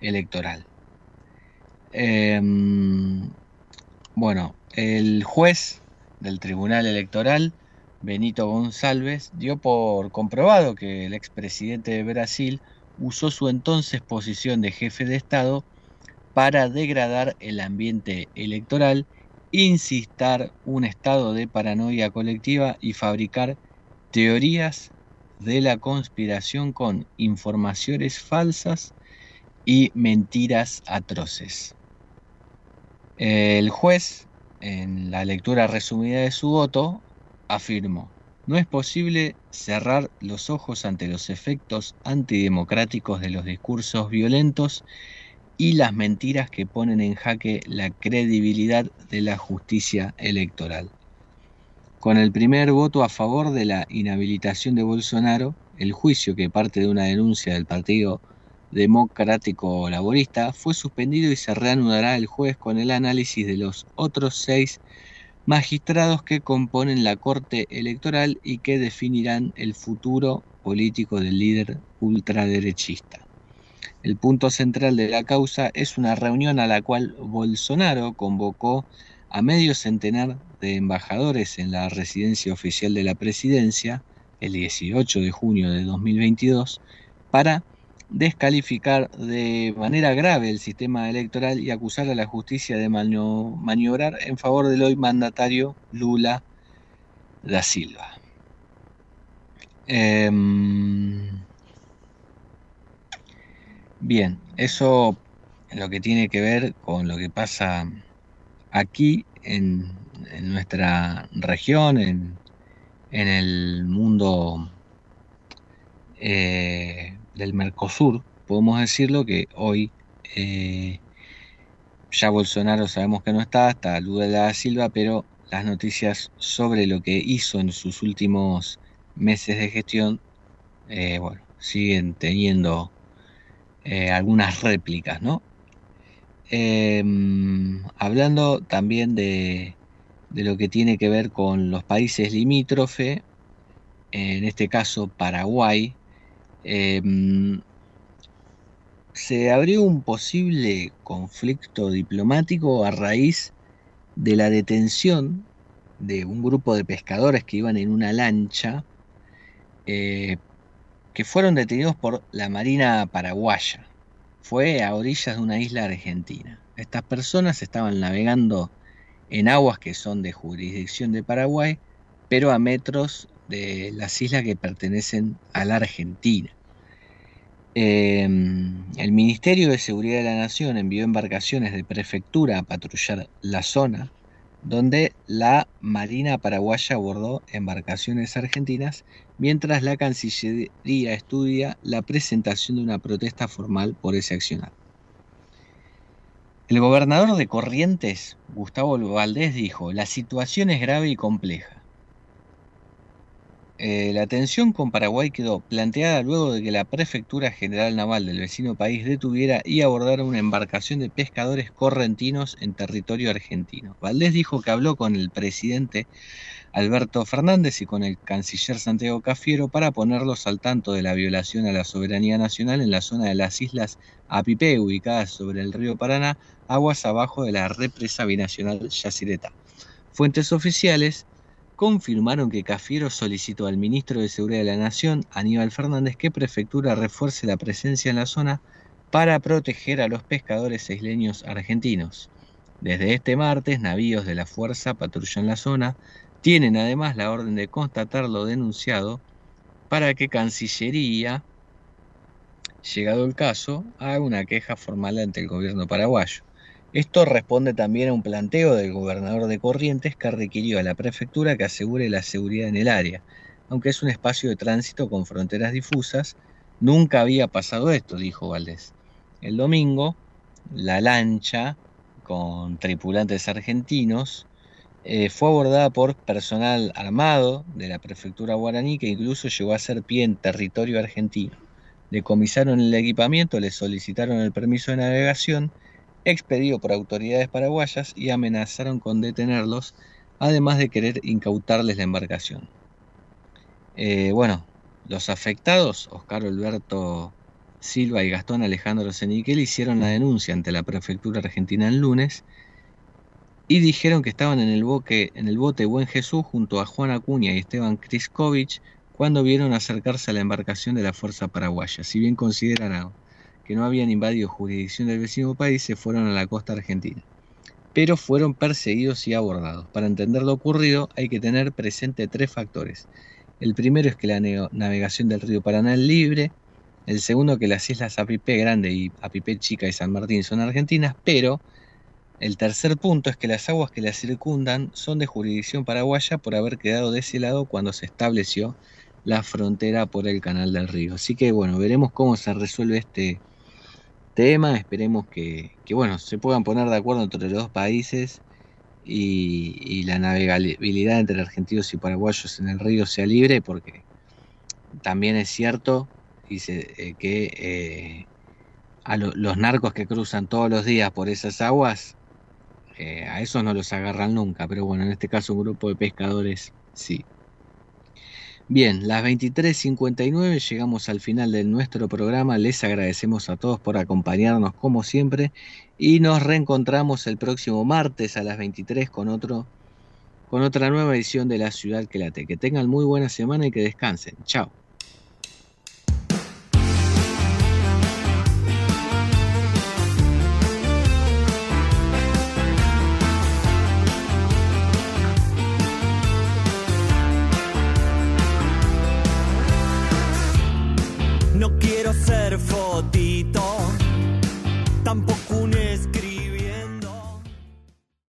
electoral. Em, bueno, el juez del Tribunal Electoral, Benito González, dio por comprobado que el expresidente de Brasil usó su entonces posición de jefe de Estado para degradar el ambiente electoral, insistar un estado de paranoia colectiva y fabricar teorías de la conspiración con informaciones falsas y mentiras atroces. El juez, en la lectura resumida de su voto, afirmó, no es posible cerrar los ojos ante los efectos antidemocráticos de los discursos violentos y las mentiras que ponen en jaque la credibilidad de la justicia electoral. Con el primer voto a favor de la inhabilitación de Bolsonaro, el juicio que parte de una denuncia del Partido Democrático Laborista fue suspendido y se reanudará el jueves con el análisis de los otros seis magistrados que componen la Corte Electoral y que definirán el futuro político del líder ultraderechista. El punto central de la causa es una reunión a la cual Bolsonaro convocó a medio centenar de embajadores en la residencia oficial de la presidencia el 18 de junio de 2022 para descalificar de manera grave el sistema electoral y acusar a la justicia de maniobrar en favor del hoy mandatario Lula da Silva. Em, bien, eso lo que tiene que ver con lo que pasa aquí en, nuestra región, en, el mundo eh, del Mercosur, podemos decirlo que hoy eh, ya Bolsonaro sabemos que no está, está Lula da Silva, pero las noticias sobre lo que hizo en sus últimos meses de gestión, eh, bueno, siguen teniendo algunas réplicas, ¿no? Em, hablando también de, de, lo que tiene que ver con los países limítrofe, en este caso Paraguay, em, se abrió un posible conflicto diplomático a raíz de la detención de un grupo de pescadores que iban en una lancha eh, que fueron detenidos por la Marina paraguaya fue a orillas de una isla argentina. Estas personas estaban navegando en aguas que son de jurisdicción de Paraguay, pero a metros de las islas que pertenecen a la Argentina. Em, el Ministerio de Seguridad de la Nación envió embarcaciones de prefectura a patrullar la zona, donde la Marina paraguaya abordó embarcaciones argentinas mientras la Cancillería estudia la presentación de una protesta formal por ese accionar. El gobernador de Corrientes, Gustavo Valdés, dijo, la situación es grave y compleja. Eh, la tensión con Paraguay quedó planteada luego de que la Prefectura General Naval del vecino país detuviera y abordara una embarcación de pescadores correntinos en territorio argentino. Valdés dijo que habló con el presidente Alberto Fernández y con el canciller Santiago Cafiero para ponerlos al tanto de la violación a la soberanía nacional en la zona de las islas Apipé, ubicadas sobre el río Paraná, aguas abajo de la represa binacional Yacireta. Fuentes oficiales confirmaron que Cafiero solicitó al ministro de Seguridad de la Nación, Aníbal Fernández, que Prefectura refuerce la presencia en la zona para proteger a los pescadores isleños argentinos. Desde este martes, navíos de la Fuerza patrullan la zona, tienen además la orden de constatar lo denunciado para que Cancillería, llegado el caso, haga una queja formal ante el gobierno paraguayo. Esto responde también a un planteo del gobernador de Corrientes que requirió a la prefectura que asegure la seguridad en el área, aunque es un espacio de tránsito con fronteras difusas Nunca había pasado esto, dijo Valdés. El domingo, la lancha con tripulantes argentinos eh, fue abordada por personal armado de la prefectura guaraní que incluso llegó a ser pie en territorio argentino. Decomisaron el equipamiento, le solicitaron el permiso de navegación expedido por autoridades paraguayas y amenazaron con detenerlos, además de querer incautarles la embarcación. Eh, bueno, los afectados, Oscar Alberto Silva y Gastón Alejandro Seniquel, hicieron la denuncia ante la prefectura argentina el lunes y dijeron que estaban en el, en el bote Buen Jesús junto a Juan Acuña y Esteban Kriskovich cuando vieron acercarse a la embarcación de la Fuerza Paraguaya. Si bien consideraron que no habían invadido jurisdicción del vecino país, se fueron a la costa argentina. Pero fueron perseguidos y abordados. Para entender lo ocurrido hay que tener presente tres factores. El primero es que la navegación del río Paraná es libre. El segundo que las islas Apipé Grande y Apipé Chica y San Martín son argentinas, pero el tercer punto es que las aguas que las circundan son de jurisdicción paraguaya por haber quedado de ese lado cuando se estableció la frontera por el canal del río. Así que bueno, veremos cómo se resuelve este tema, esperemos que, bueno, se puedan poner de acuerdo entre los dos países y, la navegabilidad entre argentinos y paraguayos en el río sea libre, porque también es cierto dice, eh, que eh, a los narcos que cruzan todos los días por esas aguas eh, a esos no los agarran nunca, pero bueno, en este caso un grupo de pescadores sí. Bien, las 23.59 llegamos al final de nuestro programa. Les agradecemos a todos por acompañarnos como siempre y nos reencontramos el próximo martes a las 23 con otro con otra nueva edición de La Ciudad que late. Que tengan muy buena semana y que descansen. Chao. Fotito, tampoco